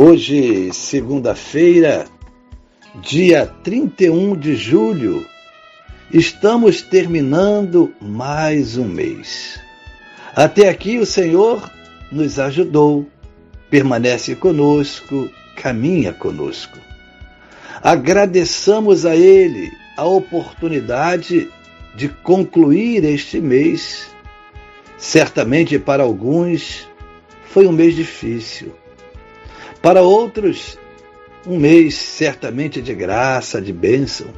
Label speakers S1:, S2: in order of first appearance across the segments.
S1: Hoje, segunda-feira, dia 31 de julho, estamos terminando mais um mês. Até aqui o Senhor nos ajudou, permanece conosco, caminha conosco. Agradeçamos a Ele a oportunidade de concluir este mês. Certamente para alguns foi um mês difícil para outros, um mês certamente de graça, de bênção.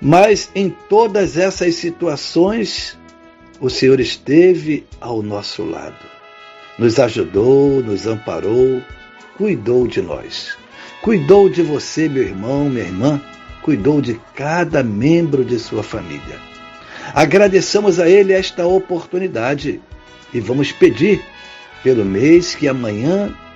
S1: Mas em todas essas situações, o Senhor esteve ao nosso lado. Nos ajudou, nos amparou, cuidou de nós. Cuidou de você, meu irmão, minha irmã, cuidou de cada membro de sua família. Agradeçamos a Ele esta oportunidade e vamos pedir pelo mês que amanhã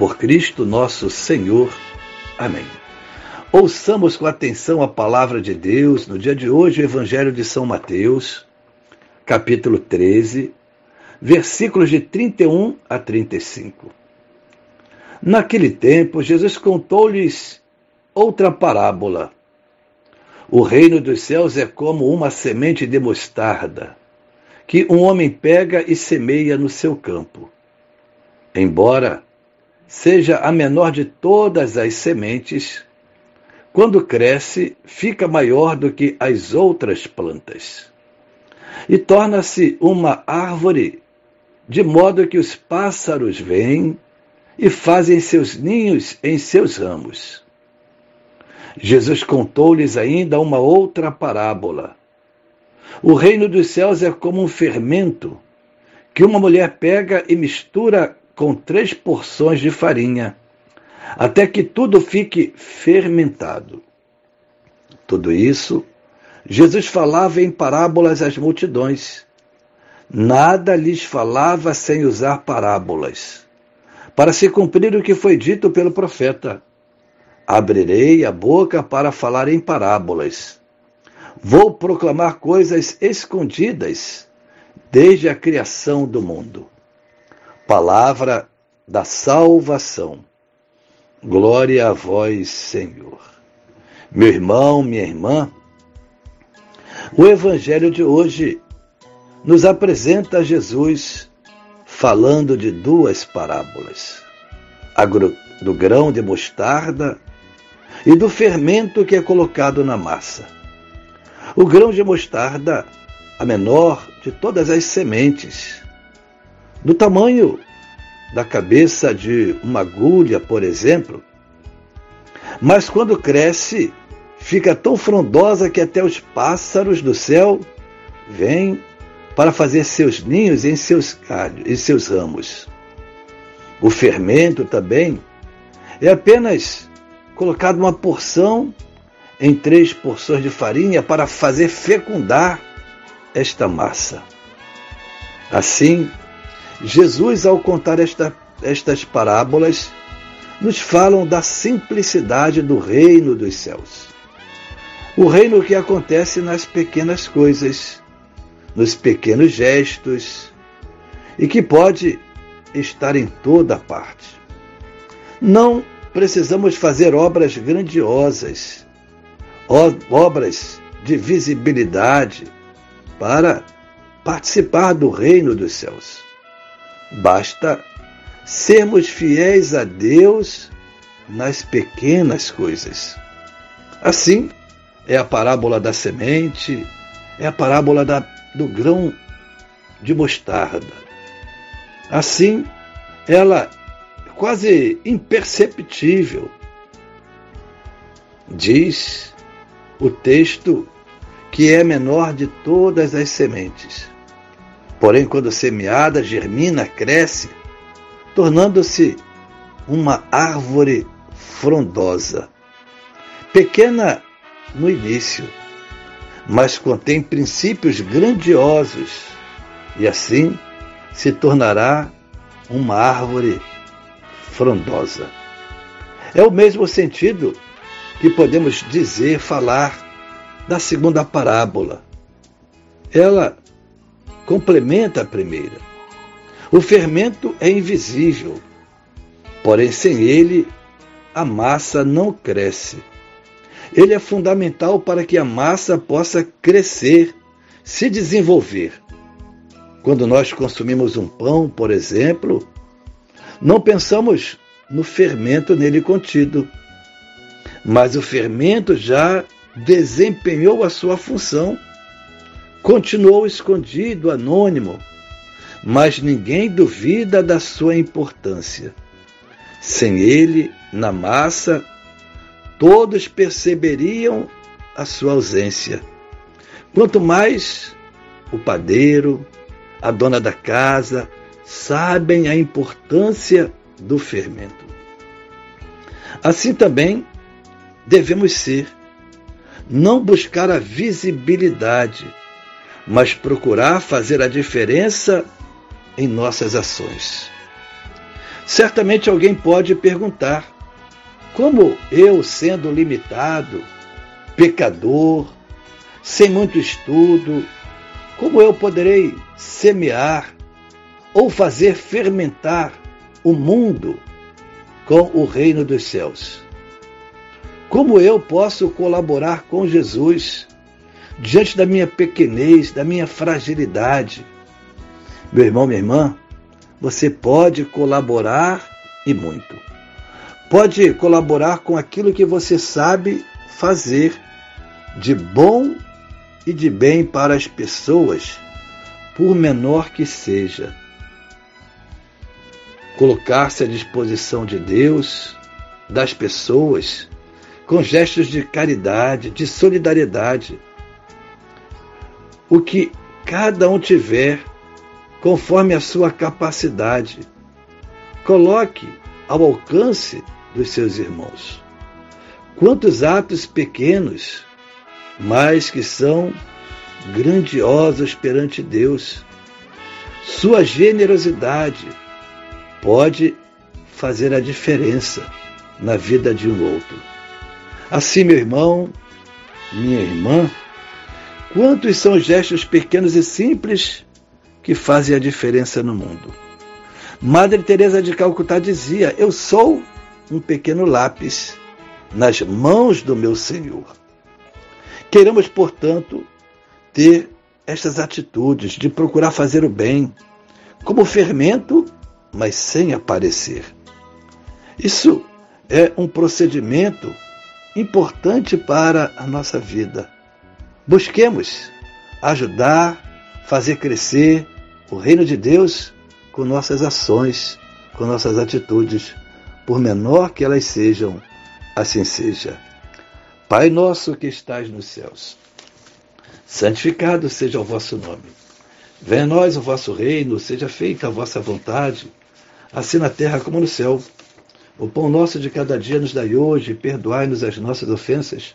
S1: por Cristo nosso Senhor. Amém. Ouçamos com atenção a palavra de Deus no dia de hoje, o Evangelho de São Mateus, capítulo 13, versículos de 31 a 35. Naquele tempo, Jesus contou-lhes outra parábola. O reino dos céus é como uma semente de mostarda, que um homem pega e semeia no seu campo. Embora seja a menor de todas as sementes, quando cresce, fica maior do que as outras plantas. E torna-se uma árvore, de modo que os pássaros vêm e fazem seus ninhos em seus ramos. Jesus contou-lhes ainda uma outra parábola. O reino dos céus é como um fermento que uma mulher pega e mistura com três porções de farinha, até que tudo fique fermentado. Tudo isso, Jesus falava em parábolas às multidões. Nada lhes falava sem usar parábolas, para se cumprir o que foi dito pelo profeta. Abrirei a boca para falar em parábolas. Vou proclamar coisas escondidas desde a criação do mundo palavra da salvação. Glória a vós, Senhor. Meu irmão, minha irmã, o Evangelho de hoje nos apresenta Jesus falando de duas parábolas: a do grão de mostarda e do fermento que é colocado na massa. O grão de mostarda, a menor de todas as sementes, do tamanho da cabeça de uma agulha, por exemplo, mas quando cresce, fica tão frondosa que até os pássaros do céu vêm para fazer seus ninhos em seus galhos, em seus ramos. O fermento também é apenas colocado uma porção em três porções de farinha para fazer fecundar esta massa. Assim, Jesus, ao contar esta, estas parábolas, nos falam da simplicidade do reino dos céus. O reino que acontece nas pequenas coisas, nos pequenos gestos, e que pode estar em toda parte. Não precisamos fazer obras grandiosas, obras de visibilidade para participar do reino dos céus. Basta sermos fiéis a Deus nas pequenas coisas. Assim, é a parábola da semente, é a parábola da, do grão de mostarda. Assim, ela é quase imperceptível. Diz o texto que é menor de todas as sementes. Porém, quando semeada, germina, cresce, tornando-se uma árvore frondosa. Pequena no início, mas contém princípios grandiosos e assim se tornará uma árvore frondosa. É o mesmo sentido que podemos dizer, falar da segunda parábola. Ela complementa a primeira. O fermento é invisível, porém sem ele a massa não cresce. Ele é fundamental para que a massa possa crescer, se desenvolver. Quando nós consumimos um pão, por exemplo, não pensamos no fermento nele contido, mas o fermento já desempenhou a sua função, continuou escondido, anônimo, mas ninguém duvida da sua importância. Sem ele, na massa, todos perceberiam a sua ausência. Quanto mais o padeiro, a dona da casa, sabem a importância do fermento. Assim também devemos ser, não buscar a visibilidade, mas procurar fazer a diferença em nossas ações. Certamente alguém pode perguntar: como eu, sendo limitado, pecador, sem muito estudo, como eu poderei semear ou fazer fermentar o mundo com o reino dos céus? Como eu posso colaborar com Jesus diante da minha pequenez, da minha fragilidade? Meu irmão, minha irmã, você pode colaborar e muito. Pode colaborar com aquilo que você sabe fazer de bom e de bem para as pessoas, por menor que seja. Colocar-se à disposição de Deus, das pessoas, com gestos de caridade, de solidariedade. O que cada um tiver, conforme a sua capacidade, coloque ao alcance dos seus irmãos. Quantos atos pequenos mas que são grandiosos perante Deus. Sua generosidade pode fazer a diferença na vida de um outro. Assim, meu irmão, minha irmã, quantos são os gestos pequenos e simples que fazem a diferença no mundo? Madre Teresa de Calcutá dizia: "Eu sou um pequeno lápis nas mãos do meu Senhor". Queremos, portanto, ter estas atitudes de procurar fazer o bem, como fermento, mas sem aparecer. Isso é um procedimento importante para a nossa vida. Busquemos ajudar, fazer crescer o reino de Deus com nossas ações, com nossas atitudes, por menor que elas sejam, assim seja. Pai nosso que estás nos céus, santificado seja o vosso nome. Venha a nós o vosso reino, seja feita a vossa vontade, assim na terra como no céu. O pão nosso de cada dia nos dai hoje, perdoai-nos as nossas ofensas,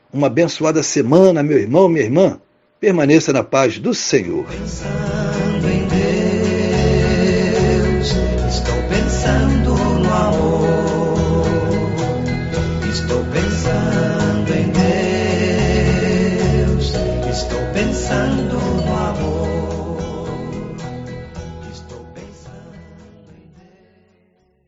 S1: uma abençoada semana, meu irmão, minha irmã. Permaneça na paz do Senhor.
S2: Pensando em Deus, estou pensando